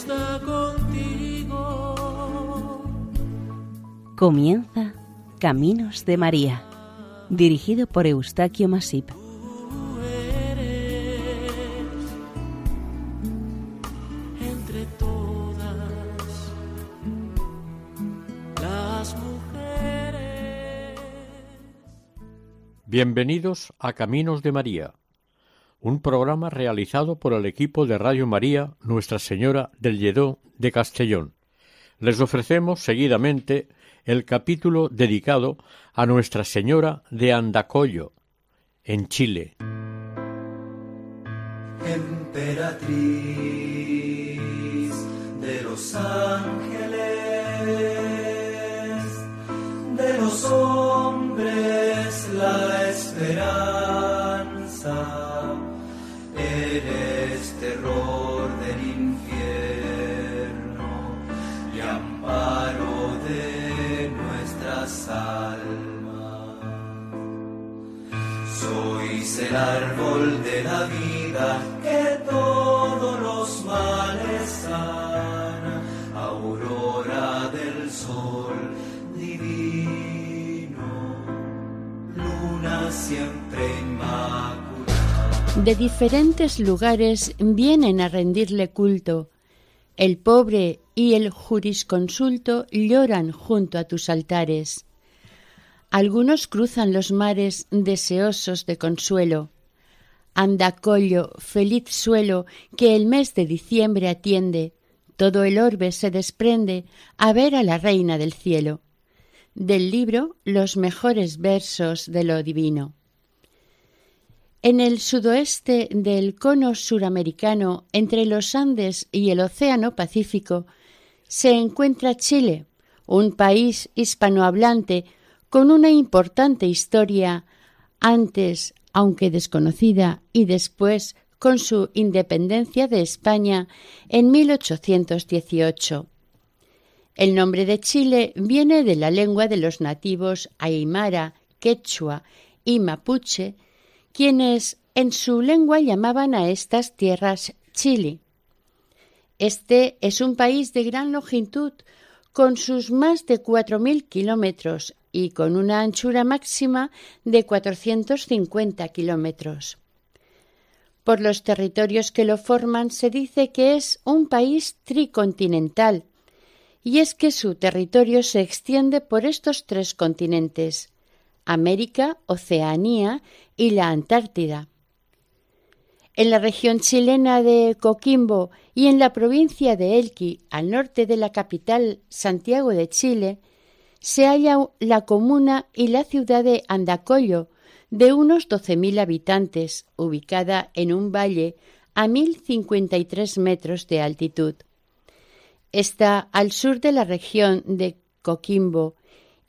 está contigo. Comienza Caminos de María, dirigido por Eustaquio Masip. Tú eres entre todas las mujeres. Bienvenidos a Caminos de María, un programa realizado por el equipo de Radio María Nuestra Señora del Lledó de Castellón. Les ofrecemos seguidamente el capítulo dedicado a Nuestra Señora de Andacollo, en Chile. emperatriz de los ángeles, de los hombres la esperanza, terror del infierno y amparo de nuestras almas. Sois el árbol de la vida De diferentes lugares vienen a rendirle culto. El pobre y el jurisconsulto lloran junto a tus altares. Algunos cruzan los mares deseosos de consuelo. Andacollo, feliz suelo que el mes de diciembre atiende, todo el orbe se desprende a ver a la reina del cielo. Del libro Los mejores versos de lo divino. En el sudoeste del cono suramericano, entre los Andes y el Océano Pacífico, se encuentra Chile, un país hispanohablante con una importante historia antes, aunque desconocida, y después con su independencia de España en 1818. El nombre de Chile viene de la lengua de los nativos aymara, quechua y mapuche, quienes en su lengua llamaban a estas tierras Chile. Este es un país de gran longitud, con sus más de 4.000 kilómetros y con una anchura máxima de 450 kilómetros. Por los territorios que lo forman se dice que es un país tricontinental, y es que su territorio se extiende por estos tres continentes, América, Oceanía y la Antártida. En la región chilena de Coquimbo y en la provincia de Elqui, al norte de la capital Santiago de Chile, se halla la comuna y la ciudad de Andacollo, de unos 12.000 habitantes, ubicada en un valle a 1.053 metros de altitud. Está al sur de la región de Coquimbo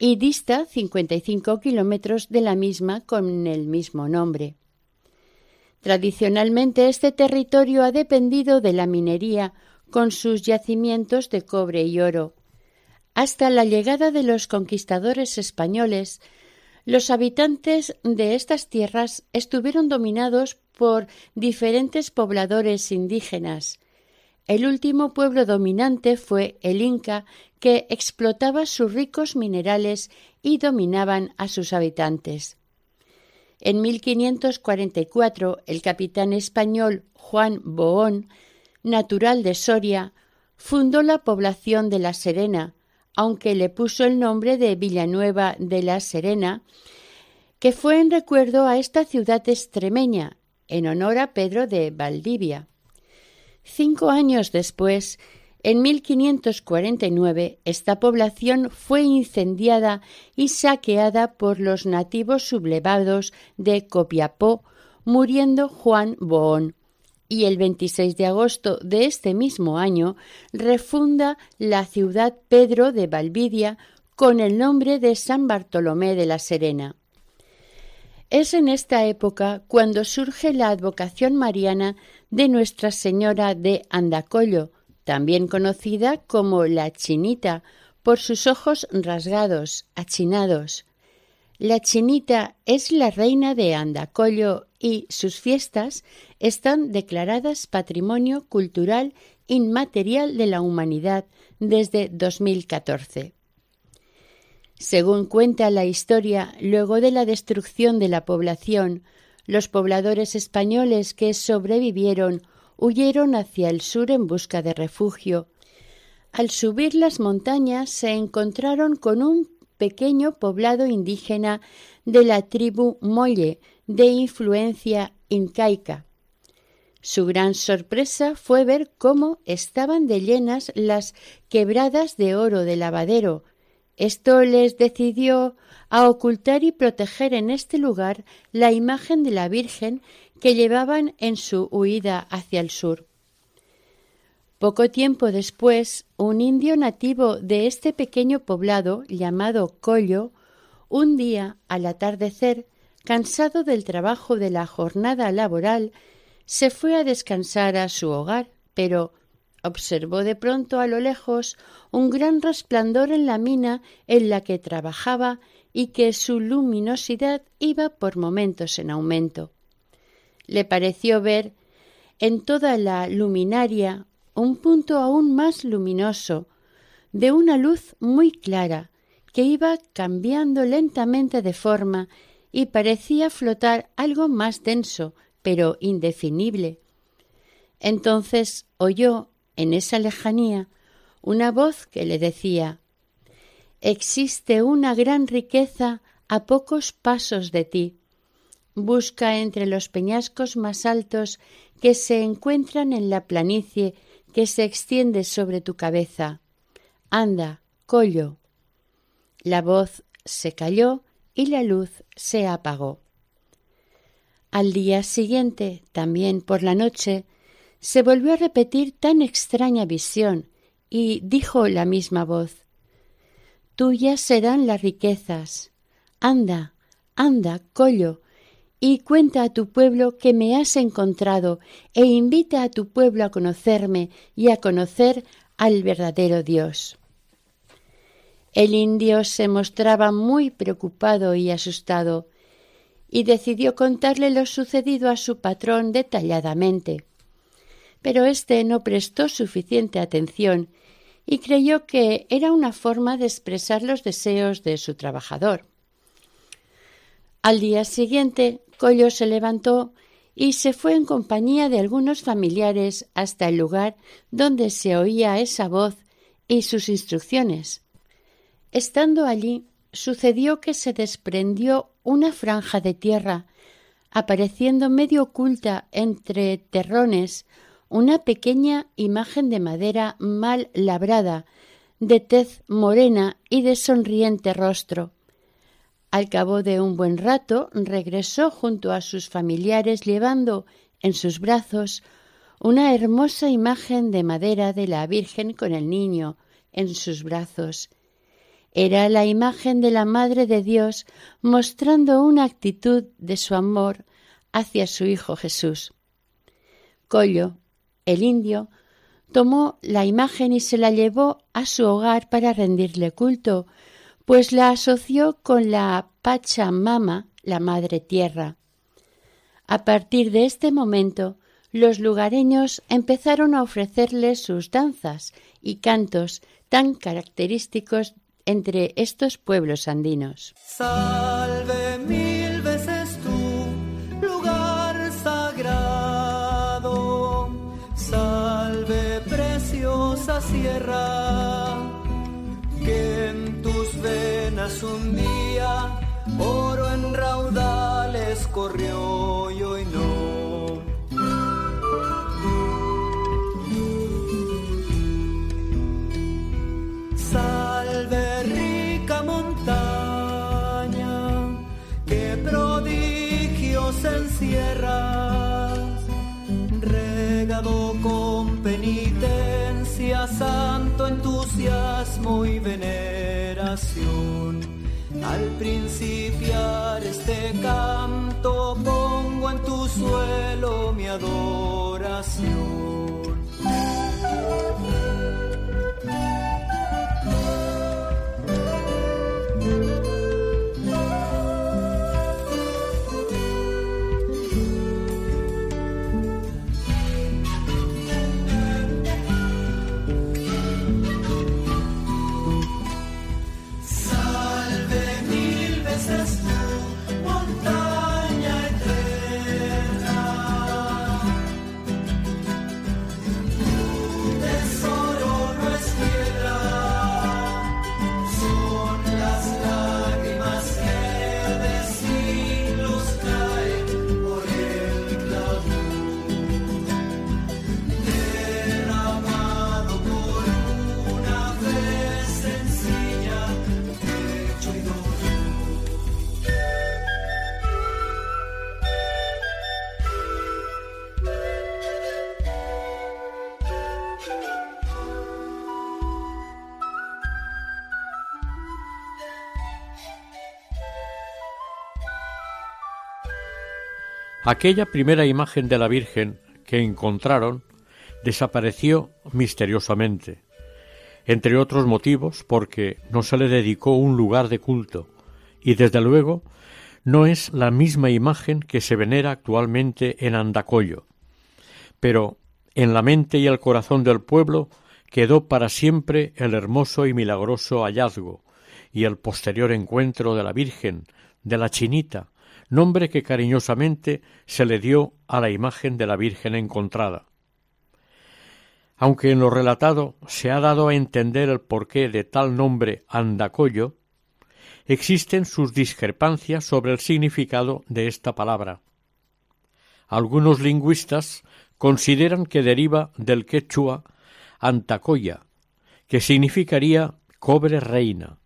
y dista 55 kilómetros de la misma con el mismo nombre. Tradicionalmente este territorio ha dependido de la minería con sus yacimientos de cobre y oro. Hasta la llegada de los conquistadores españoles, los habitantes de estas tierras estuvieron dominados por diferentes pobladores indígenas. El último pueblo dominante fue el Inca, que explotaba sus ricos minerales y dominaban a sus habitantes. En 1544, el capitán español Juan Boón, natural de Soria, fundó la población de La Serena, aunque le puso el nombre de Villanueva de La Serena, que fue en recuerdo a esta ciudad extremeña, en honor a Pedro de Valdivia. Cinco años después, en 1549, esta población fue incendiada y saqueada por los nativos sublevados de Copiapó, muriendo Juan Boón. Y el 26 de agosto de este mismo año refunda la ciudad Pedro de Valvidia con el nombre de San Bartolomé de la Serena. Es en esta época cuando surge la advocación mariana de Nuestra Señora de Andacollo, también conocida como la Chinita, por sus ojos rasgados, achinados. La Chinita es la reina de Andacollo y sus fiestas están declaradas Patrimonio Cultural inmaterial de la humanidad desde 2014. Según cuenta la historia, luego de la destrucción de la población, los pobladores españoles que sobrevivieron huyeron hacia el sur en busca de refugio. Al subir las montañas se encontraron con un pequeño poblado indígena de la tribu Molle, de influencia incaica. Su gran sorpresa fue ver cómo estaban de llenas las quebradas de oro de lavadero, esto les decidió a ocultar y proteger en este lugar la imagen de la Virgen que llevaban en su huida hacia el sur. Poco tiempo después, un indio nativo de este pequeño poblado llamado Collo, un día al atardecer, cansado del trabajo de la jornada laboral, se fue a descansar a su hogar, pero observó de pronto a lo lejos un gran resplandor en la mina en la que trabajaba y que su luminosidad iba por momentos en aumento. Le pareció ver en toda la luminaria un punto aún más luminoso, de una luz muy clara, que iba cambiando lentamente de forma y parecía flotar algo más denso, pero indefinible. Entonces oyó en esa lejanía una voz que le decía Existe una gran riqueza a pocos pasos de ti. Busca entre los peñascos más altos que se encuentran en la planicie que se extiende sobre tu cabeza. Anda, collo. La voz se calló y la luz se apagó. Al día siguiente, también por la noche, se volvió a repetir tan extraña visión y dijo la misma voz Tuyas serán las riquezas. Anda, anda, collo, y cuenta a tu pueblo que me has encontrado e invita a tu pueblo a conocerme y a conocer al verdadero Dios. El indio se mostraba muy preocupado y asustado, y decidió contarle lo sucedido a su patrón detalladamente pero éste no prestó suficiente atención y creyó que era una forma de expresar los deseos de su trabajador. Al día siguiente, Collo se levantó y se fue en compañía de algunos familiares hasta el lugar donde se oía esa voz y sus instrucciones. Estando allí, sucedió que se desprendió una franja de tierra, apareciendo medio oculta entre terrones una pequeña imagen de madera mal labrada, de tez morena y de sonriente rostro. Al cabo de un buen rato regresó junto a sus familiares llevando en sus brazos una hermosa imagen de madera de la Virgen con el niño en sus brazos. Era la imagen de la Madre de Dios mostrando una actitud de su amor hacia su Hijo Jesús. Collo, el indio tomó la imagen y se la llevó a su hogar para rendirle culto, pues la asoció con la Pachamama, la Madre Tierra. A partir de este momento, los lugareños empezaron a ofrecerle sus danzas y cantos tan característicos entre estos pueblos andinos. Salve sierra, que en tus venas un día oro en raudales corrió y hoy santo entusiasmo y veneración. Al principiar este canto pongo en tu suelo mi adoración. Aquella primera imagen de la Virgen que encontraron desapareció misteriosamente, entre otros motivos porque no se le dedicó un lugar de culto y desde luego no es la misma imagen que se venera actualmente en Andacollo, pero en la mente y el corazón del pueblo quedó para siempre el hermoso y milagroso hallazgo y el posterior encuentro de la Virgen, de la Chinita, nombre que cariñosamente se le dio a la imagen de la Virgen encontrada. Aunque en lo relatado se ha dado a entender el porqué de tal nombre Andacollo, existen sus discrepancias sobre el significado de esta palabra. Algunos lingüistas consideran que deriva del quechua antacoya, que significaría cobre reina.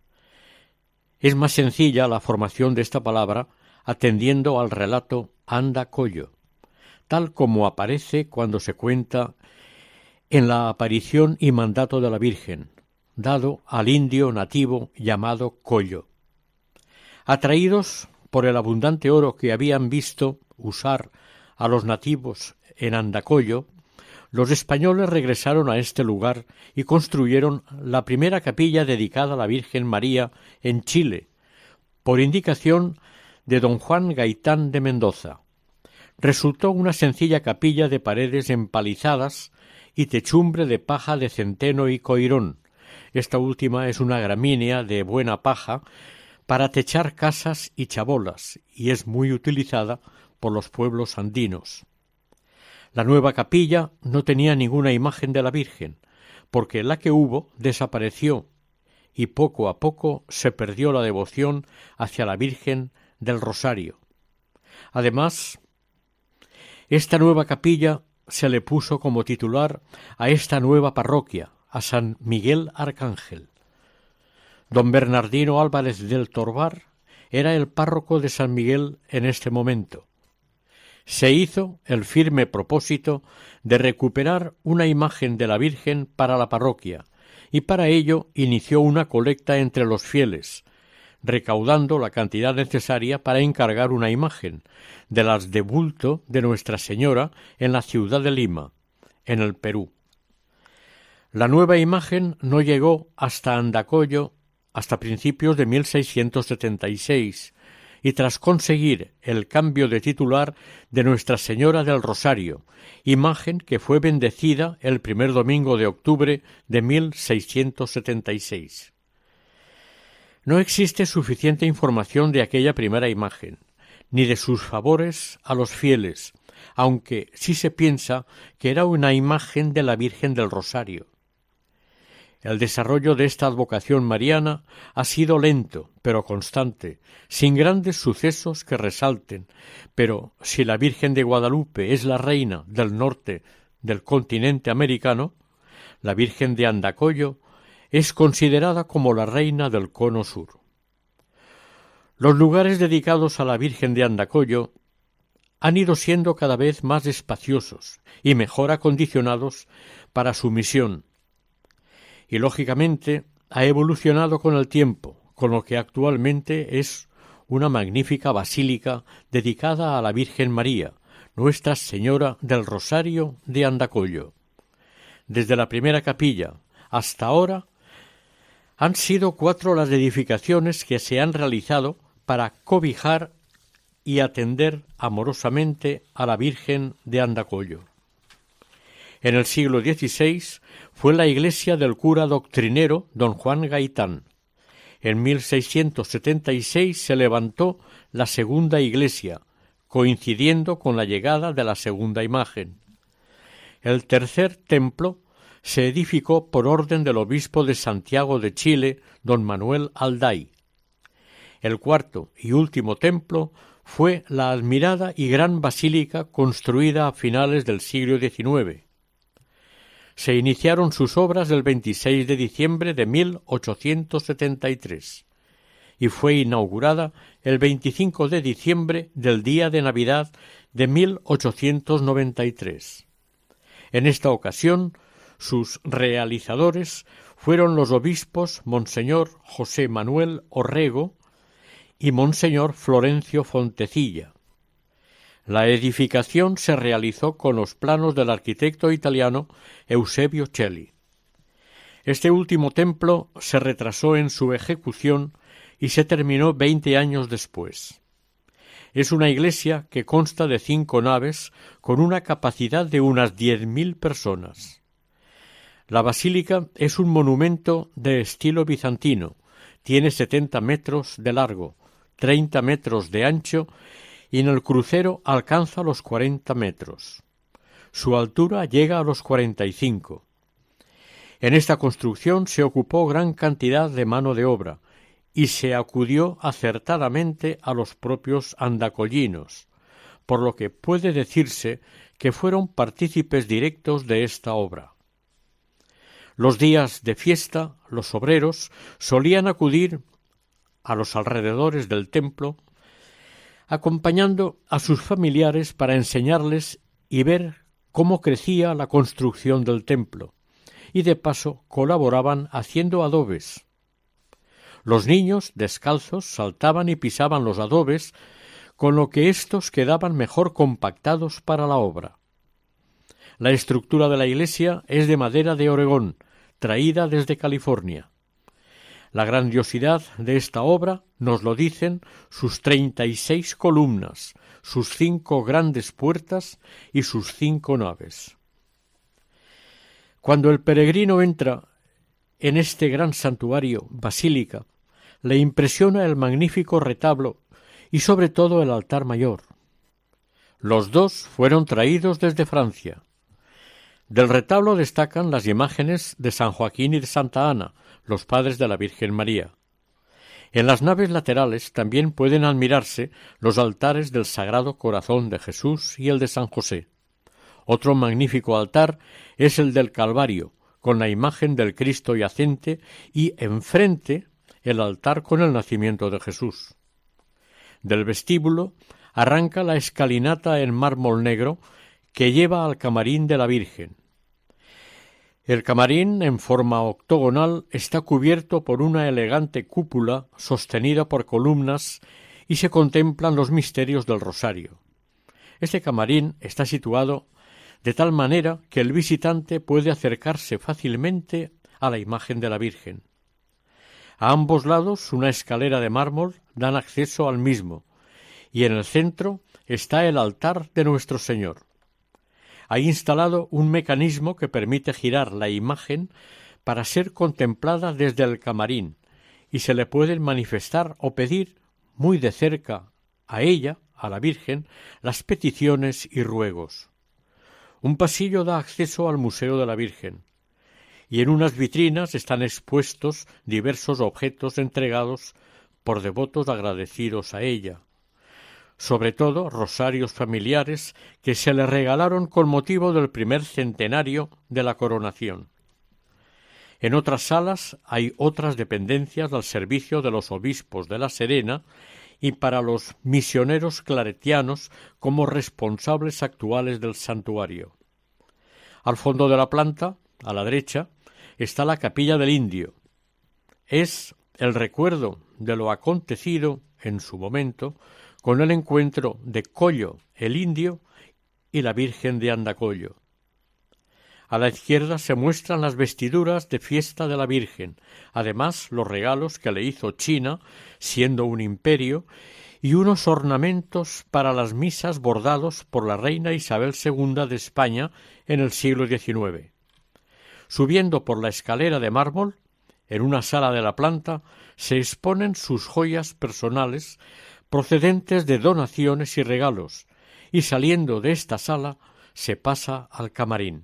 Es más sencilla la formación de esta palabra atendiendo al relato andacollo, tal como aparece cuando se cuenta en la aparición y mandato de la Virgen, dado al indio nativo llamado Collo. Atraídos por el abundante oro que habían visto usar a los nativos en Andacollo, los españoles regresaron a este lugar y construyeron la primera capilla dedicada a la Virgen María en Chile, por indicación de don Juan Gaitán de Mendoza. Resultó una sencilla capilla de paredes empalizadas y techumbre de paja de centeno y coirón. Esta última es una gramínea de buena paja para techar casas y chabolas y es muy utilizada por los pueblos andinos. La nueva capilla no tenía ninguna imagen de la Virgen, porque la que hubo desapareció y poco a poco se perdió la devoción hacia la Virgen del Rosario. Además, esta nueva capilla se le puso como titular a esta nueva parroquia, a San Miguel Arcángel. Don Bernardino Álvarez del Torbar era el párroco de San Miguel en este momento. Se hizo el firme propósito de recuperar una imagen de la Virgen para la parroquia, y para ello inició una colecta entre los fieles, recaudando la cantidad necesaria para encargar una imagen de las de bulto de Nuestra Señora en la ciudad de Lima, en el Perú. La nueva imagen no llegó hasta Andacollo hasta principios de 1676 y tras conseguir el cambio de titular de Nuestra Señora del Rosario, imagen que fue bendecida el primer domingo de octubre de 1676. No existe suficiente información de aquella primera imagen, ni de sus favores a los fieles, aunque sí se piensa que era una imagen de la Virgen del Rosario. El desarrollo de esta advocación mariana ha sido lento, pero constante, sin grandes sucesos que resalten, pero si la Virgen de Guadalupe es la reina del norte del continente americano, la Virgen de Andacollo es considerada como la reina del cono sur. Los lugares dedicados a la Virgen de Andacollo han ido siendo cada vez más espaciosos y mejor acondicionados para su misión, y lógicamente ha evolucionado con el tiempo, con lo que actualmente es una magnífica basílica dedicada a la Virgen María, Nuestra Señora del Rosario de Andacollo. Desde la primera capilla hasta ahora han sido cuatro las edificaciones que se han realizado para cobijar y atender amorosamente a la Virgen de Andacollo. En el siglo XVI fue la iglesia del cura doctrinero don Juan Gaitán. En 1676 se levantó la segunda iglesia, coincidiendo con la llegada de la segunda imagen. El tercer templo se edificó por orden del obispo de Santiago de Chile, don Manuel Alday. El cuarto y último templo fue la admirada y gran basílica construida a finales del siglo XIX se iniciaron sus obras el 26 de diciembre de 1873 y fue inaugurada el 25 de diciembre del día de Navidad de 1893. En esta ocasión, sus realizadores fueron los obispos Monseñor José Manuel Orrego y Monseñor Florencio Fontecilla. La edificación se realizó con los planos del arquitecto italiano Eusebio Celli. Este último templo se retrasó en su ejecución y se terminó veinte años después. Es una iglesia que consta de cinco naves con una capacidad de unas diez mil personas. La basílica es un monumento de estilo bizantino, tiene setenta metros de largo, treinta metros de ancho y en el crucero alcanza los cuarenta metros. Su altura llega a los cuarenta y cinco. En esta construcción se ocupó gran cantidad de mano de obra y se acudió acertadamente a los propios andacollinos, por lo que puede decirse que fueron partícipes directos de esta obra. Los días de fiesta los obreros solían acudir a los alrededores del templo, acompañando a sus familiares para enseñarles y ver cómo crecía la construcción del templo, y de paso colaboraban haciendo adobes. Los niños, descalzos, saltaban y pisaban los adobes, con lo que éstos quedaban mejor compactados para la obra. La estructura de la iglesia es de madera de Oregón, traída desde California. La grandiosidad de esta obra nos lo dicen sus treinta y seis columnas, sus cinco grandes puertas y sus cinco naves. Cuando el peregrino entra en este gran santuario basílica, le impresiona el magnífico retablo y sobre todo el altar mayor. Los dos fueron traídos desde Francia. Del retablo destacan las imágenes de San Joaquín y de Santa Ana, los padres de la Virgen María. En las naves laterales también pueden admirarse los altares del Sagrado Corazón de Jesús y el de San José. Otro magnífico altar es el del Calvario, con la imagen del Cristo yacente y enfrente el altar con el nacimiento de Jesús. Del vestíbulo arranca la escalinata en mármol negro que lleva al camarín de la Virgen, el camarín, en forma octogonal, está cubierto por una elegante cúpula sostenida por columnas y se contemplan los misterios del rosario. Este camarín está situado de tal manera que el visitante puede acercarse fácilmente a la imagen de la Virgen. A ambos lados una escalera de mármol dan acceso al mismo, y en el centro está el altar de nuestro Señor ha instalado un mecanismo que permite girar la imagen para ser contemplada desde el camarín y se le pueden manifestar o pedir muy de cerca a ella, a la Virgen, las peticiones y ruegos. Un pasillo da acceso al Museo de la Virgen, y en unas vitrinas están expuestos diversos objetos entregados por devotos agradecidos a ella, sobre todo rosarios familiares que se le regalaron con motivo del primer centenario de la coronación. En otras salas hay otras dependencias al servicio de los obispos de La Serena y para los misioneros claretianos como responsables actuales del santuario. Al fondo de la planta, a la derecha, está la capilla del indio. Es el recuerdo de lo acontecido en su momento con el encuentro de Collo el indio y la Virgen de Andacollo. A la izquierda se muestran las vestiduras de fiesta de la Virgen, además los regalos que le hizo China, siendo un imperio, y unos ornamentos para las misas bordados por la reina Isabel II de España en el siglo XIX. Subiendo por la escalera de mármol, en una sala de la planta, se exponen sus joyas personales procedentes de donaciones y regalos, y saliendo de esta sala se pasa al camarín.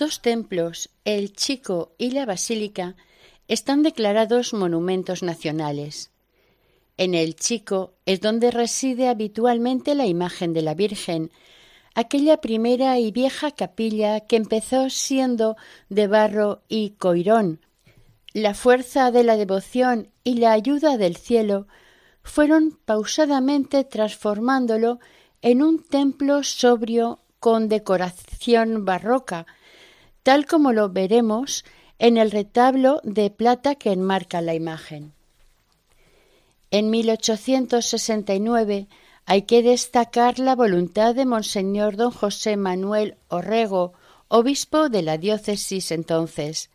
Dos templos, el Chico y la Basílica, están declarados monumentos nacionales. En el Chico es donde reside habitualmente la imagen de la Virgen, aquella primera y vieja capilla que empezó siendo de barro y coirón. La fuerza de la devoción y la ayuda del cielo fueron pausadamente transformándolo en un templo sobrio con decoración barroca, tal como lo veremos en el retablo de plata que enmarca la imagen. En 1869 hay que destacar la voluntad de Monseñor don José Manuel Orrego, obispo de la diócesis entonces,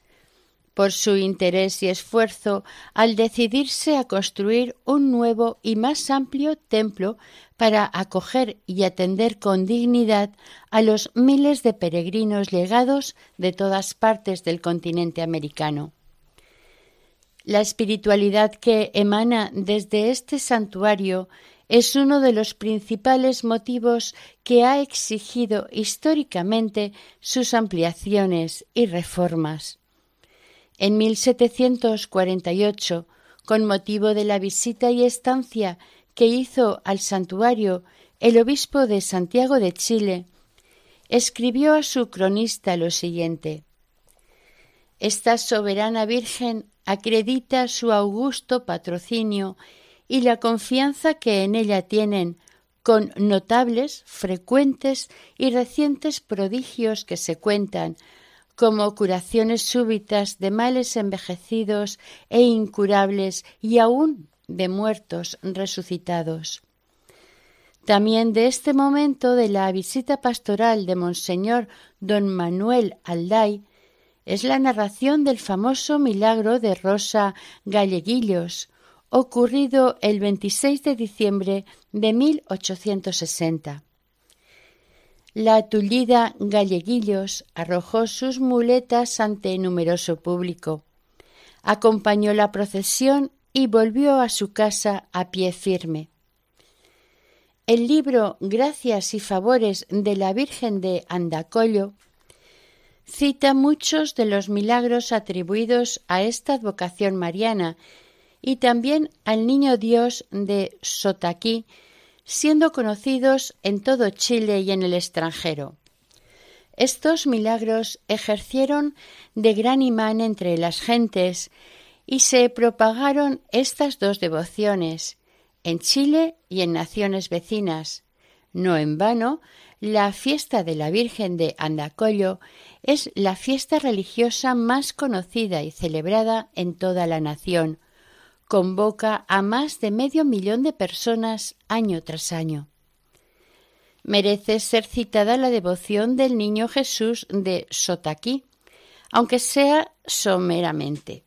por su interés y esfuerzo al decidirse a construir un nuevo y más amplio templo para acoger y atender con dignidad a los miles de peregrinos llegados de todas partes del continente americano. La espiritualidad que emana desde este santuario es uno de los principales motivos que ha exigido históricamente sus ampliaciones y reformas. En 1748, con motivo de la visita y estancia que hizo al santuario el obispo de Santiago de Chile, escribió a su cronista lo siguiente. Esta soberana Virgen acredita su augusto patrocinio y la confianza que en ella tienen con notables, frecuentes y recientes prodigios que se cuentan, como curaciones súbitas de males envejecidos e incurables y aún de muertos resucitados. También de este momento de la visita pastoral de Monseñor don Manuel Alday es la narración del famoso milagro de Rosa Galleguillos, ocurrido el 26 de diciembre de 1860. La tullida Galleguillos arrojó sus muletas ante numeroso público, acompañó la procesión y volvió a su casa a pie firme. El libro Gracias y Favores de la Virgen de Andacollo cita muchos de los milagros atribuidos a esta advocación mariana y también al Niño Dios de Sotaquí, siendo conocidos en todo Chile y en el extranjero. Estos milagros ejercieron de gran imán entre las gentes y se propagaron estas dos devociones en Chile y en naciones vecinas. No en vano, la fiesta de la Virgen de Andacollo es la fiesta religiosa más conocida y celebrada en toda la nación. Convoca a más de medio millón de personas año tras año. Merece ser citada la devoción del Niño Jesús de Sotaquí, aunque sea someramente.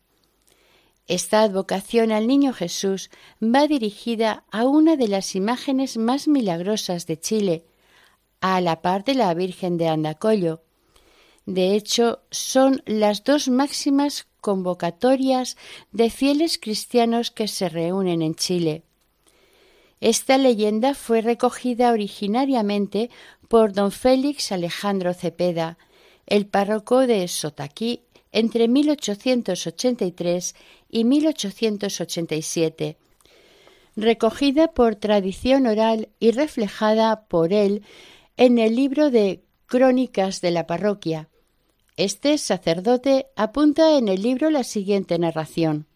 Esta advocación al Niño Jesús va dirigida a una de las imágenes más milagrosas de Chile, a la par de la Virgen de Andacollo, de hecho, son las dos máximas convocatorias de fieles cristianos que se reúnen en Chile. Esta leyenda fue recogida originariamente por don Félix Alejandro Cepeda, el párroco de Sotaquí, entre 1883 y 1887, recogida por tradición oral y reflejada por él en el libro de Crónicas de la Parroquia, este sacerdote apunta en el libro la siguiente narración.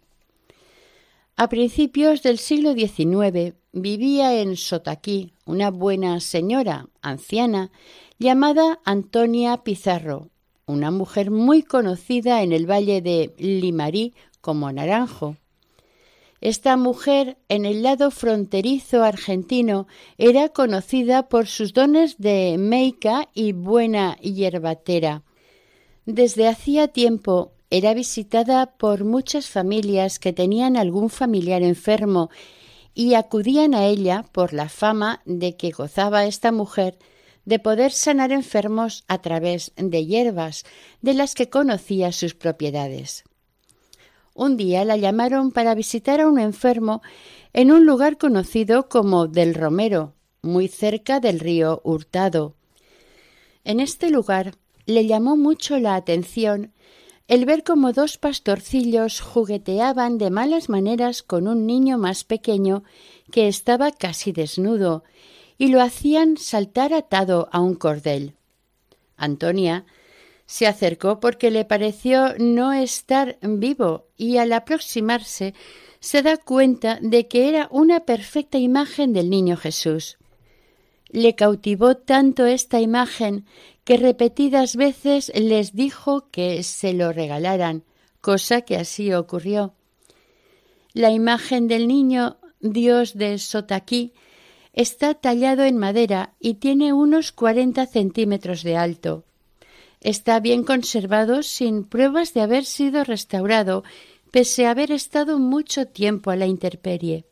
A principios del siglo XIX vivía en Sotaquí una buena señora, anciana, llamada Antonia Pizarro, una mujer muy conocida en el valle de Limarí como Naranjo. Esta mujer, en el lado fronterizo argentino, era conocida por sus dones de meica y buena hierbatera desde hacía tiempo era visitada por muchas familias que tenían algún familiar enfermo y acudían a ella por la fama de que gozaba esta mujer de poder sanar enfermos a través de hierbas de las que conocía sus propiedades. Un día la llamaron para visitar a un enfermo en un lugar conocido como del Romero, muy cerca del río Hurtado. En este lugar le llamó mucho la atención el ver cómo dos pastorcillos jugueteaban de malas maneras con un niño más pequeño que estaba casi desnudo y lo hacían saltar atado a un cordel. Antonia se acercó porque le pareció no estar vivo y al aproximarse se da cuenta de que era una perfecta imagen del niño Jesús. Le cautivó tanto esta imagen que repetidas veces les dijo que se lo regalaran, cosa que así ocurrió. La imagen del niño Dios de Sotaquí está tallado en madera y tiene unos cuarenta centímetros de alto. Está bien conservado sin pruebas de haber sido restaurado, pese a haber estado mucho tiempo a la intemperie.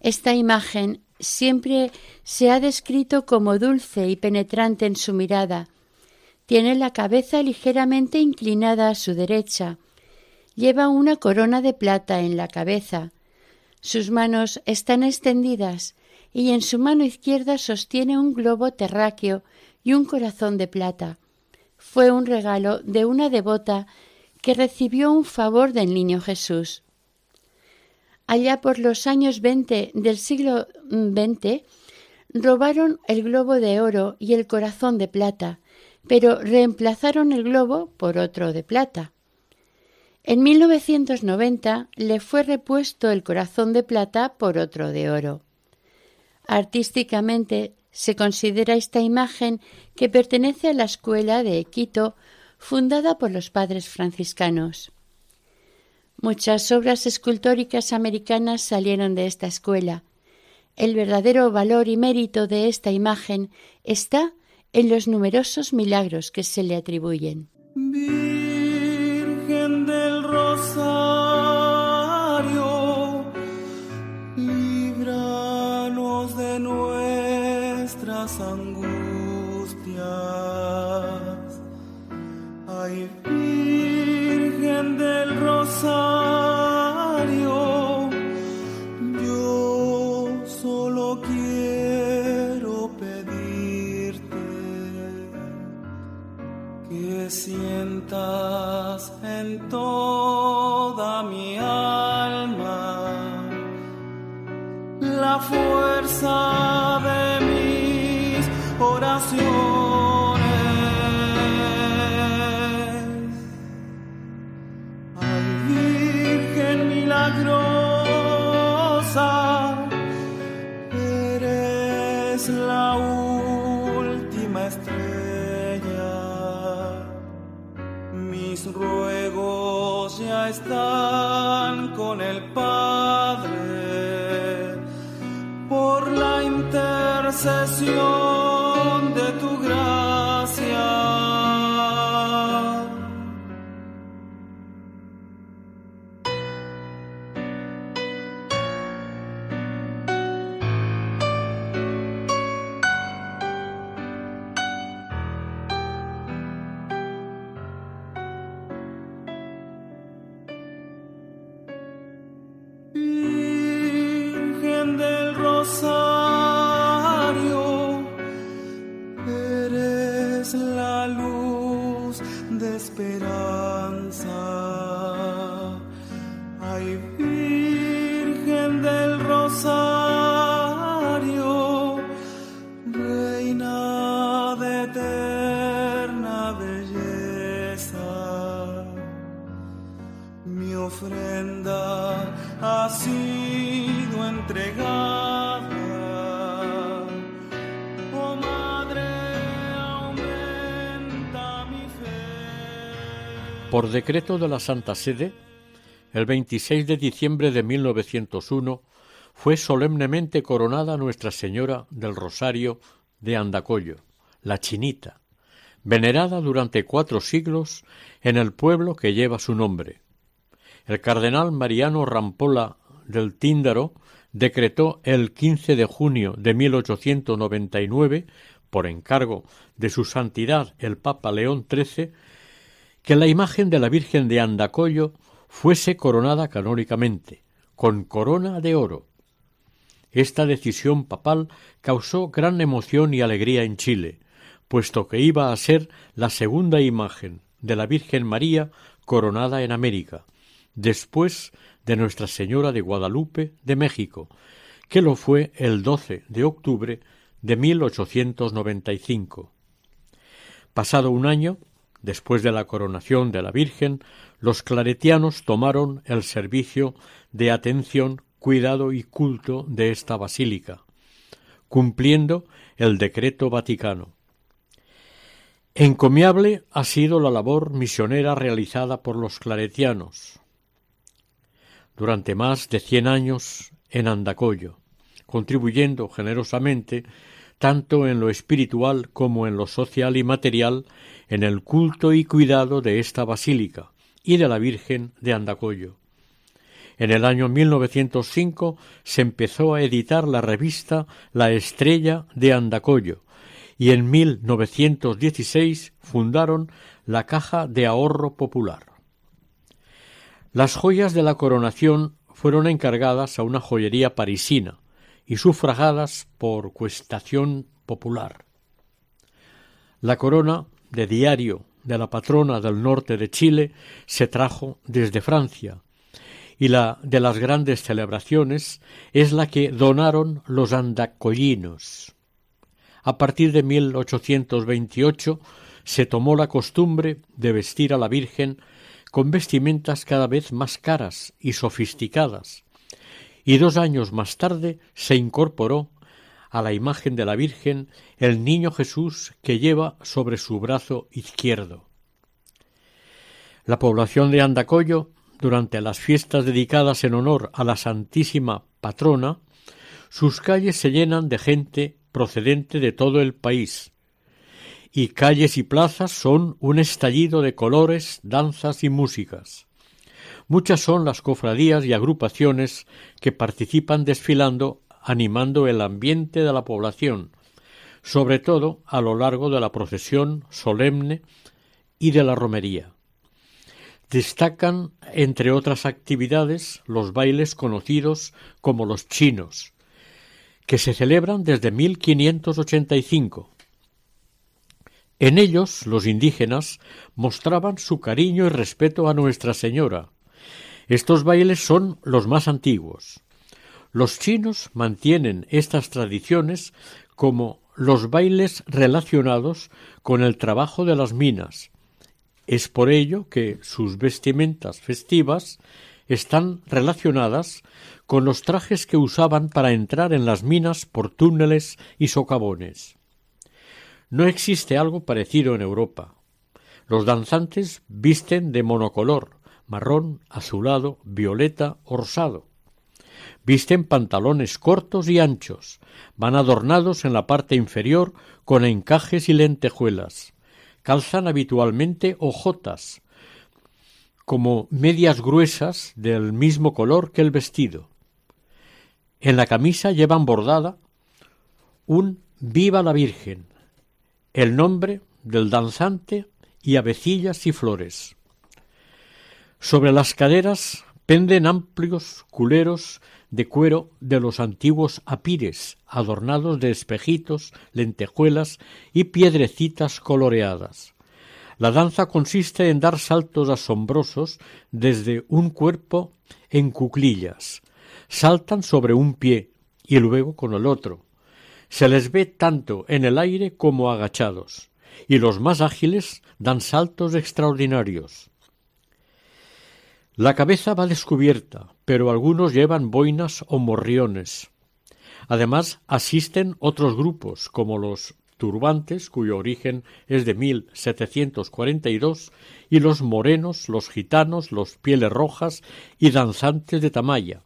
Esta imagen siempre se ha descrito como dulce y penetrante en su mirada. Tiene la cabeza ligeramente inclinada a su derecha. Lleva una corona de plata en la cabeza. Sus manos están extendidas y en su mano izquierda sostiene un globo terráqueo y un corazón de plata. Fue un regalo de una devota que recibió un favor del niño Jesús. Allá por los años veinte del siglo XX robaron el globo de oro y el corazón de plata, pero reemplazaron el globo por otro de plata. En 1990 le fue repuesto el corazón de plata por otro de oro. Artísticamente se considera esta imagen que pertenece a la escuela de Quito, fundada por los padres franciscanos. Muchas obras escultóricas americanas salieron de esta escuela. El verdadero valor y mérito de esta imagen está en los numerosos milagros que se le atribuyen. En toda mi alma. La fuerza decreto de la Santa Sede, el 26 de diciembre de 1901 fue solemnemente coronada Nuestra Señora del Rosario de Andacollo, la Chinita, venerada durante cuatro siglos en el pueblo que lleva su nombre. El cardenal Mariano Rampola del Tíndaro decretó el 15 de junio de 1899, por encargo de su santidad el Papa León XIII, que la imagen de la Virgen de Andacollo fuese coronada canónicamente, con corona de oro. Esta decisión papal causó gran emoción y alegría en Chile, puesto que iba a ser la segunda imagen de la Virgen María coronada en América, después de Nuestra Señora de Guadalupe de México, que lo fue el 12 de octubre de 1895. Pasado un año, después de la coronación de la Virgen, los claretianos tomaron el servicio de atención, cuidado y culto de esta basílica, cumpliendo el decreto vaticano. Encomiable ha sido la labor misionera realizada por los claretianos durante más de cien años en Andacollo, contribuyendo generosamente tanto en lo espiritual como en lo social y material en el culto y cuidado de esta basílica y de la Virgen de Andacollo. En el año 1905 se empezó a editar la revista La Estrella de Andacollo y en 1916 fundaron la Caja de Ahorro Popular. Las joyas de la coronación fueron encargadas a una joyería parisina y sufragadas por cuestación popular. La corona de diario de la patrona del norte de Chile se trajo desde Francia y la de las grandes celebraciones es la que donaron los andacollinos. A partir de 1828 se tomó la costumbre de vestir a la Virgen con vestimentas cada vez más caras y sofisticadas, y dos años más tarde se incorporó a la imagen de la Virgen el niño Jesús que lleva sobre su brazo izquierdo. La población de Andacollo durante las fiestas dedicadas en honor a la Santísima Patrona, sus calles se llenan de gente procedente de todo el país, y calles y plazas son un estallido de colores, danzas y músicas. Muchas son las cofradías y agrupaciones que participan desfilando, animando el ambiente de la población, sobre todo a lo largo de la procesión solemne y de la romería. Destacan, entre otras actividades, los bailes conocidos como los chinos, que se celebran desde 1585. En ellos los indígenas mostraban su cariño y respeto a Nuestra Señora. Estos bailes son los más antiguos. Los chinos mantienen estas tradiciones como los bailes relacionados con el trabajo de las minas, es por ello que sus vestimentas festivas están relacionadas con los trajes que usaban para entrar en las minas por túneles y socavones. No existe algo parecido en Europa. Los danzantes visten de monocolor, marrón, azulado, violeta o rosado. Visten pantalones cortos y anchos, van adornados en la parte inferior con encajes y lentejuelas calzan habitualmente hojotas, como medias gruesas del mismo color que el vestido. En la camisa llevan bordada un Viva la Virgen, el nombre del danzante y avecillas y flores. Sobre las caderas penden amplios culeros de cuero de los antiguos apires, adornados de espejitos, lentejuelas y piedrecitas coloreadas. La danza consiste en dar saltos asombrosos desde un cuerpo en cuclillas. Saltan sobre un pie y luego con el otro. Se les ve tanto en el aire como agachados, y los más ágiles dan saltos extraordinarios. La cabeza va descubierta, pero algunos llevan boinas o morriones. Además, asisten otros grupos, como los turbantes, cuyo origen es de 1742, y los morenos, los gitanos, los pieles rojas y danzantes de tamaya,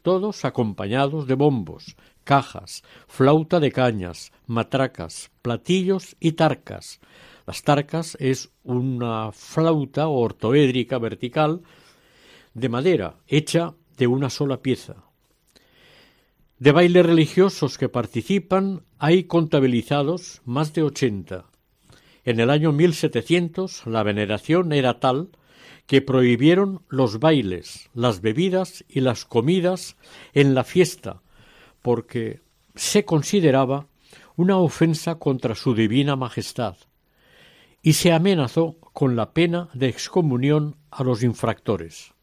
todos acompañados de bombos, cajas, flauta de cañas, matracas, platillos y tarcas. Las tarcas es una flauta ortoédrica vertical de madera, hecha de una sola pieza. De bailes religiosos que participan hay contabilizados más de ochenta. En el año 1700 la veneración era tal que prohibieron los bailes, las bebidas y las comidas en la fiesta, porque se consideraba una ofensa contra su divina majestad, y se amenazó con la pena de excomunión a los infractores.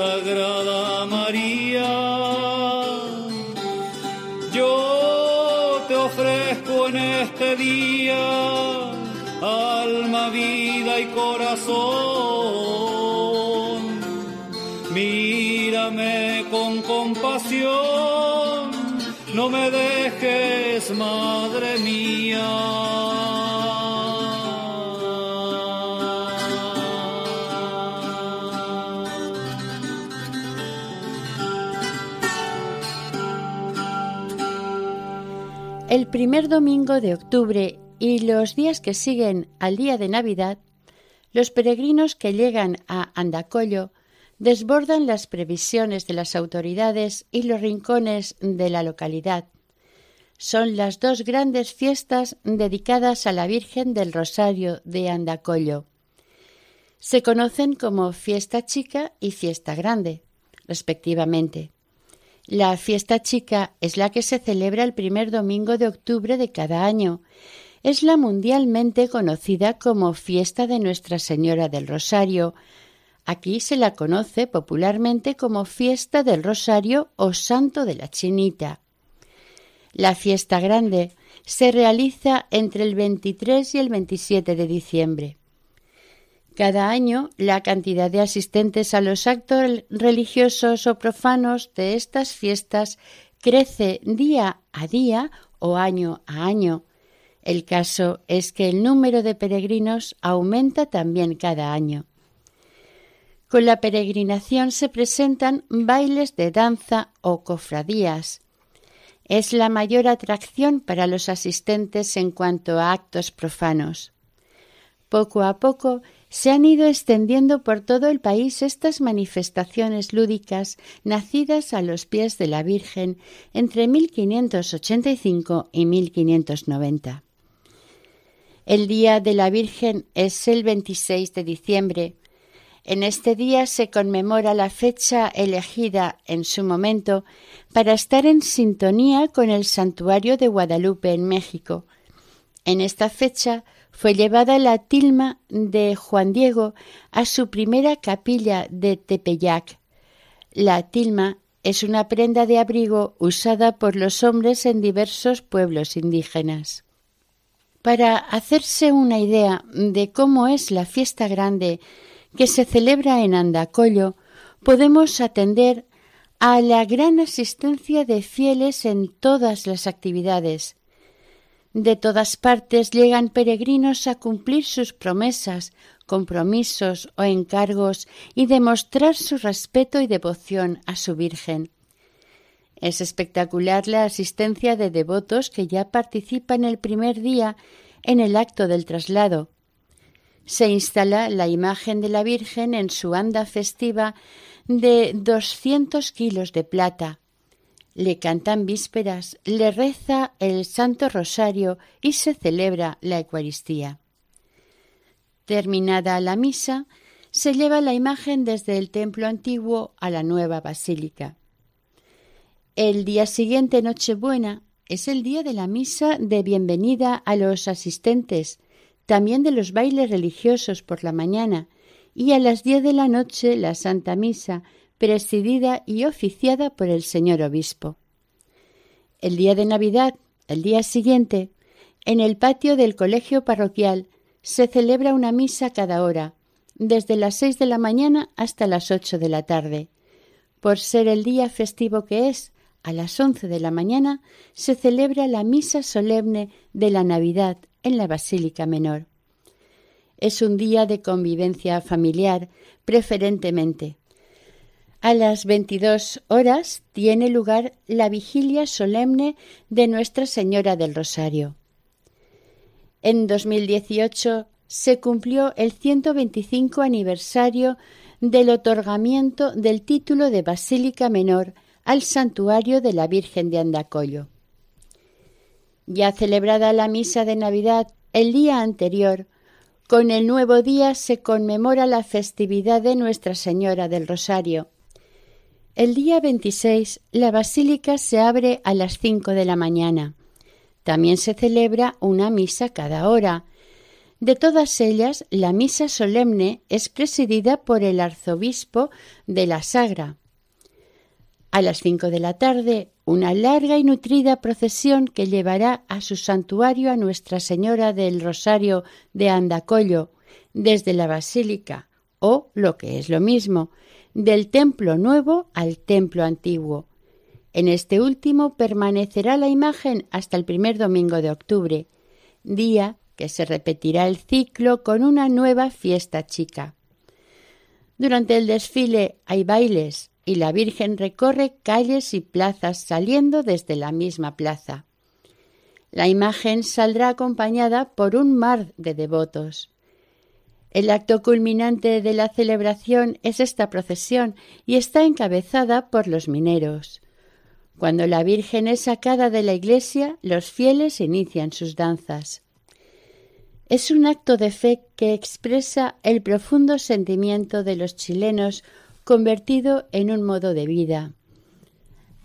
Sagrada María. Yo te ofrezco en este día alma, vida y corazón. Mírame con compasión, no me dejes, Madre mía. El primer domingo de octubre y los días que siguen al día de Navidad, los peregrinos que llegan a Andacollo desbordan las previsiones de las autoridades y los rincones de la localidad. Son las dos grandes fiestas dedicadas a la Virgen del Rosario de Andacollo. Se conocen como fiesta chica y fiesta grande, respectivamente. La fiesta chica es la que se celebra el primer domingo de octubre de cada año. Es la mundialmente conocida como fiesta de Nuestra Señora del Rosario. Aquí se la conoce popularmente como fiesta del Rosario o Santo de la Chinita. La fiesta grande se realiza entre el 23 y el 27 de diciembre. Cada año, la cantidad de asistentes a los actos religiosos o profanos de estas fiestas crece día a día o año a año. El caso es que el número de peregrinos aumenta también cada año. Con la peregrinación se presentan bailes de danza o cofradías. Es la mayor atracción para los asistentes en cuanto a actos profanos. Poco a poco se han ido extendiendo por todo el país estas manifestaciones lúdicas nacidas a los pies de la Virgen entre 1585 y 1590. El Día de la Virgen es el 26 de diciembre. En este día se conmemora la fecha elegida en su momento para estar en sintonía con el santuario de Guadalupe en México. En esta fecha fue llevada la tilma de Juan Diego a su primera capilla de Tepeyac. La tilma es una prenda de abrigo usada por los hombres en diversos pueblos indígenas. Para hacerse una idea de cómo es la fiesta grande que se celebra en Andacollo, podemos atender a la gran asistencia de fieles en todas las actividades, de todas partes llegan peregrinos a cumplir sus promesas, compromisos o encargos y demostrar su respeto y devoción a su Virgen. Es espectacular la asistencia de devotos que ya participan el primer día en el acto del traslado. Se instala la imagen de la Virgen en su anda festiva de doscientos kilos de plata, le cantan vísperas, le reza el Santo Rosario y se celebra la Eucaristía. Terminada la misa, se lleva la imagen desde el templo antiguo a la nueva basílica. El día siguiente, Nochebuena, es el día de la misa de bienvenida a los asistentes, también de los bailes religiosos por la mañana, y a las diez de la noche la Santa Misa, presidida y oficiada por el señor obispo. El día de Navidad, el día siguiente, en el patio del colegio parroquial se celebra una misa cada hora, desde las seis de la mañana hasta las ocho de la tarde. Por ser el día festivo que es, a las once de la mañana se celebra la misa solemne de la Navidad en la Basílica Menor. Es un día de convivencia familiar, preferentemente. A las veintidós horas tiene lugar la vigilia solemne de Nuestra Señora del Rosario. En 2018 se cumplió el 125 aniversario del otorgamiento del título de Basílica Menor al santuario de la Virgen de Andacollo. Ya celebrada la misa de Navidad el día anterior, con el nuevo día se conmemora la festividad de Nuestra Señora del Rosario. El día 26 la basílica se abre a las cinco de la mañana. También se celebra una misa cada hora. De todas ellas, la misa solemne es presidida por el arzobispo de la Sagra. A las cinco de la tarde, una larga y nutrida procesión que llevará a su santuario a Nuestra Señora del Rosario de Andacollo, desde la Basílica, o, lo que es lo mismo, del templo nuevo al templo antiguo. En este último permanecerá la imagen hasta el primer domingo de octubre, día que se repetirá el ciclo con una nueva fiesta chica. Durante el desfile hay bailes y la Virgen recorre calles y plazas saliendo desde la misma plaza. La imagen saldrá acompañada por un mar de devotos. El acto culminante de la celebración es esta procesión y está encabezada por los mineros. Cuando la Virgen es sacada de la iglesia, los fieles inician sus danzas. Es un acto de fe que expresa el profundo sentimiento de los chilenos convertido en un modo de vida.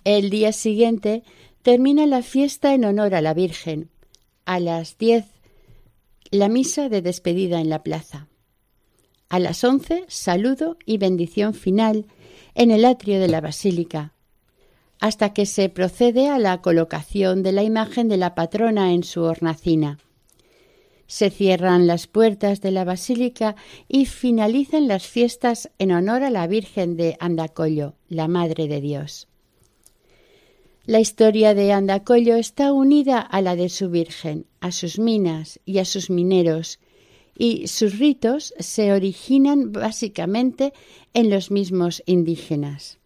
El día siguiente termina la fiesta en honor a la Virgen. A las diez, la misa de despedida en la plaza. A las once, saludo y bendición final en el atrio de la basílica hasta que se procede a la colocación de la imagen de la patrona en su hornacina. Se cierran las puertas de la basílica y finalizan las fiestas en honor a la Virgen de Andacollo, la Madre de Dios. La historia de Andacollo está unida a la de su Virgen, a sus minas y a sus mineros, y sus ritos se originan básicamente en los mismos indígenas.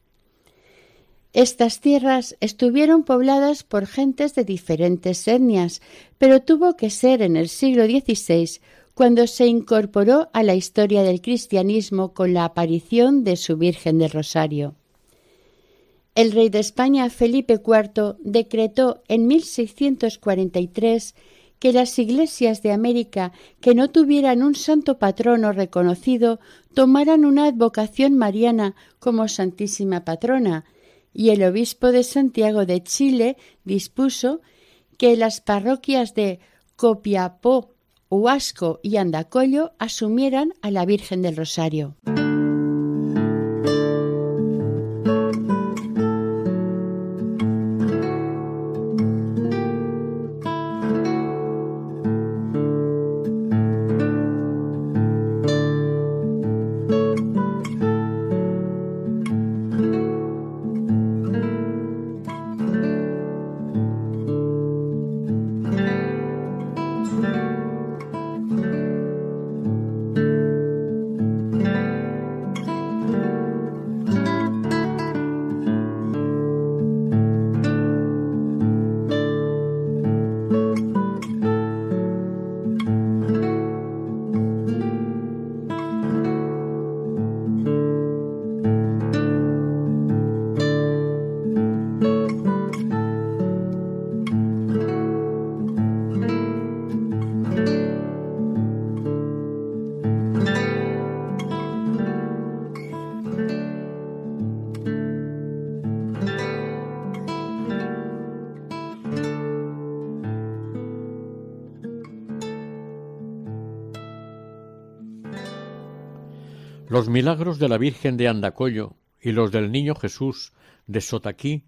Estas tierras estuvieron pobladas por gentes de diferentes etnias, pero tuvo que ser en el siglo XVI cuando se incorporó a la historia del cristianismo con la aparición de su Virgen del Rosario. El rey de España Felipe IV decretó en 1643 que las iglesias de América que no tuvieran un santo patrono reconocido tomaran una advocación mariana como Santísima Patrona, y el obispo de Santiago de Chile dispuso que las parroquias de Copiapó, Huasco y Andacollo asumieran a la Virgen del Rosario. Los milagros de la Virgen de Andacollo y los del Niño Jesús de Sotaquí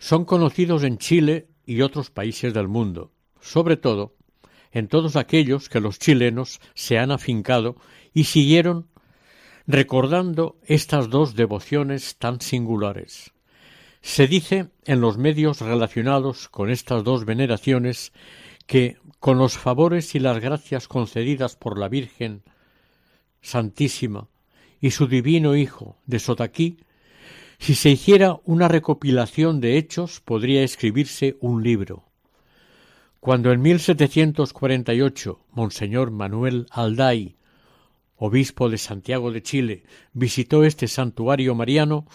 son conocidos en Chile y otros países del mundo, sobre todo en todos aquellos que los chilenos se han afincado y siguieron recordando estas dos devociones tan singulares. Se dice en los medios relacionados con estas dos veneraciones que, con los favores y las gracias concedidas por la Virgen Santísima y su divino Hijo de Sotaquí, si se hiciera una recopilación de hechos podría escribirse un libro. Cuando en 1748 Monseñor Manuel Alday, obispo de Santiago de Chile, visitó este santuario mariano,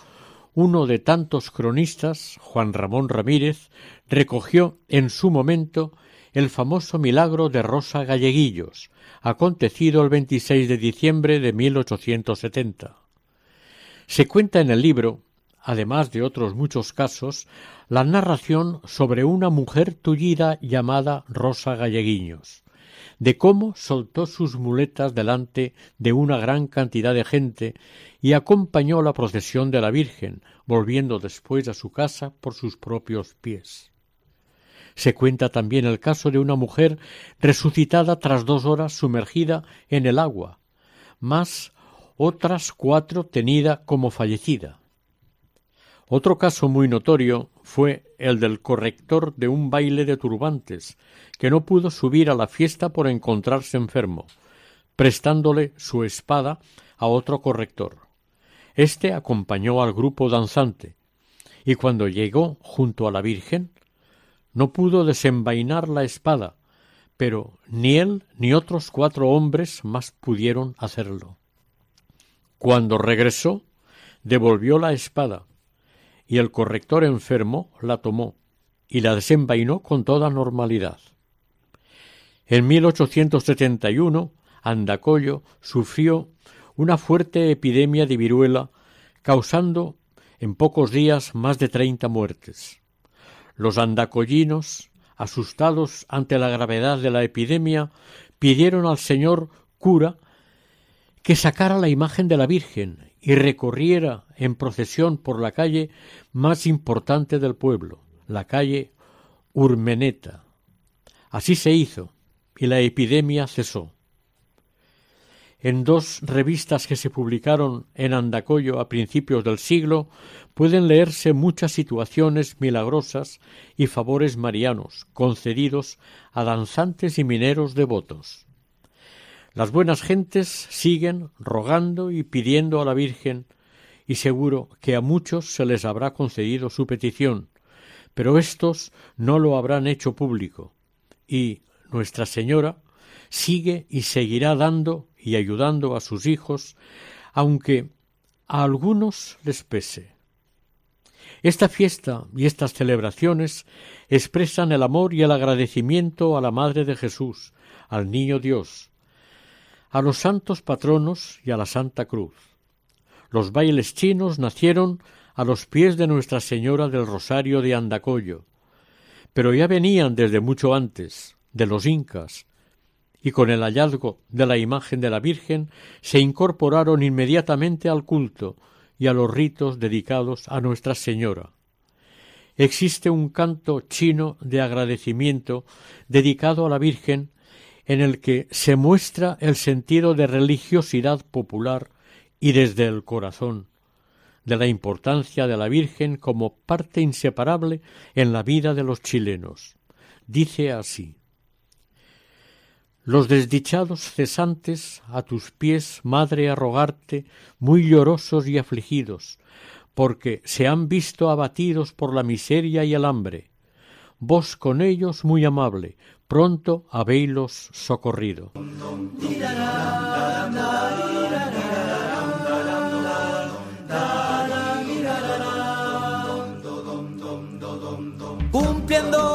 uno de tantos cronistas, Juan Ramón Ramírez, recogió en su momento el famoso milagro de Rosa Galleguillos, acontecido el 26 de diciembre de 1870. Se cuenta en el libro, además de otros muchos casos, la narración sobre una mujer tullida llamada Rosa Galleguiños, de cómo soltó sus muletas delante de una gran cantidad de gente y acompañó la procesión de la Virgen, volviendo después a su casa por sus propios pies. Se cuenta también el caso de una mujer resucitada tras dos horas sumergida en el agua, más otras cuatro tenida como fallecida. Otro caso muy notorio fue el del corrector de un baile de turbantes, que no pudo subir a la fiesta por encontrarse enfermo, prestándole su espada a otro corrector. Este acompañó al grupo danzante, y cuando llegó junto a la Virgen, no pudo desenvainar la espada, pero ni él ni otros cuatro hombres más pudieron hacerlo. Cuando regresó, devolvió la espada, y el corrector enfermo la tomó y la desenvainó con toda normalidad. En 1871, Andacollo sufrió una fuerte epidemia de viruela, causando en pocos días más de treinta muertes. Los andacollinos, asustados ante la gravedad de la epidemia, pidieron al señor cura que sacara la imagen de la Virgen y recorriera en procesión por la calle más importante del pueblo, la calle Urmeneta. Así se hizo, y la epidemia cesó. En dos revistas que se publicaron en Andacoyo a principios del siglo pueden leerse muchas situaciones milagrosas y favores marianos concedidos a danzantes y mineros devotos. Las buenas gentes siguen rogando y pidiendo a la Virgen y seguro que a muchos se les habrá concedido su petición, pero éstos no lo habrán hecho público y Nuestra Señora sigue y seguirá dando y ayudando a sus hijos, aunque a algunos les pese. Esta fiesta y estas celebraciones expresan el amor y el agradecimiento a la Madre de Jesús, al Niño Dios, a los santos patronos y a la Santa Cruz. Los bailes chinos nacieron a los pies de Nuestra Señora del Rosario de Andacollo, pero ya venían desde mucho antes, de los incas, y con el hallazgo de la imagen de la Virgen se incorporaron inmediatamente al culto y a los ritos dedicados a Nuestra Señora. Existe un canto chino de agradecimiento dedicado a la Virgen en el que se muestra el sentido de religiosidad popular y desde el corazón de la importancia de la Virgen como parte inseparable en la vida de los chilenos. Dice así los desdichados cesantes a tus pies, madre, a rogarte, muy llorosos y afligidos, porque se han visto abatidos por la miseria y el hambre. Vos con ellos muy amable, pronto habéislos socorrido. Cumpliendo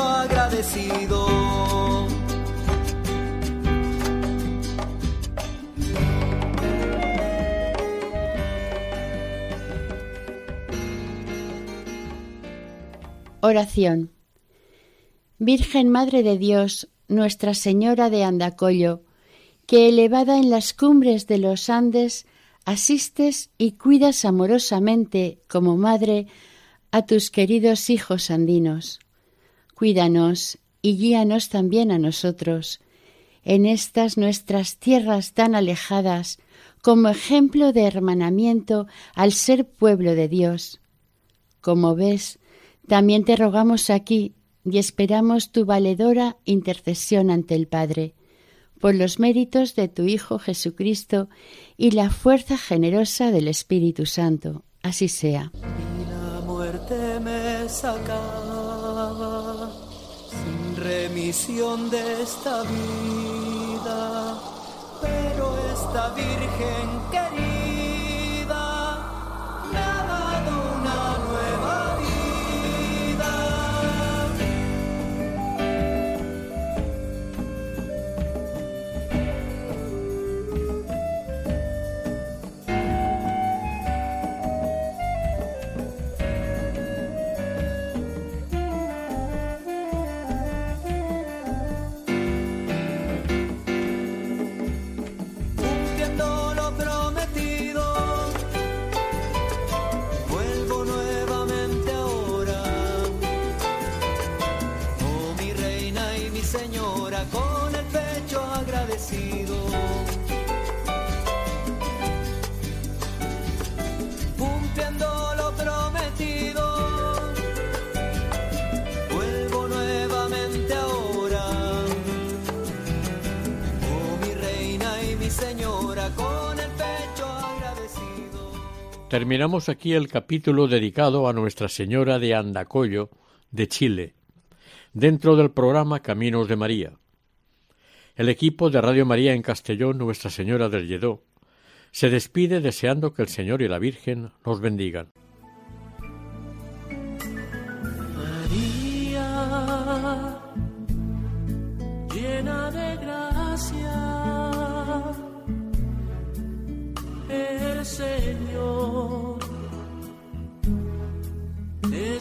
agradecido. Oración. Virgen Madre de Dios, Nuestra Señora de Andacollo, que elevada en las cumbres de los Andes, asistes y cuidas amorosamente como madre a tus queridos hijos andinos. Cuídanos y guíanos también a nosotros, en estas nuestras tierras tan alejadas, como ejemplo de hermanamiento al ser pueblo de Dios. Como ves, también te rogamos aquí y esperamos tu valedora intercesión ante el Padre, por los méritos de tu Hijo Jesucristo y la fuerza generosa del Espíritu Santo. Así sea. Me sacaba sin remisión de esta vida, pero esta Virgen querida Terminamos aquí el capítulo dedicado a Nuestra Señora de Andacollo, de Chile, dentro del programa Caminos de María. El equipo de Radio María en Castellón, Nuestra Señora del Lledó, se despide deseando que el Señor y la Virgen nos bendigan.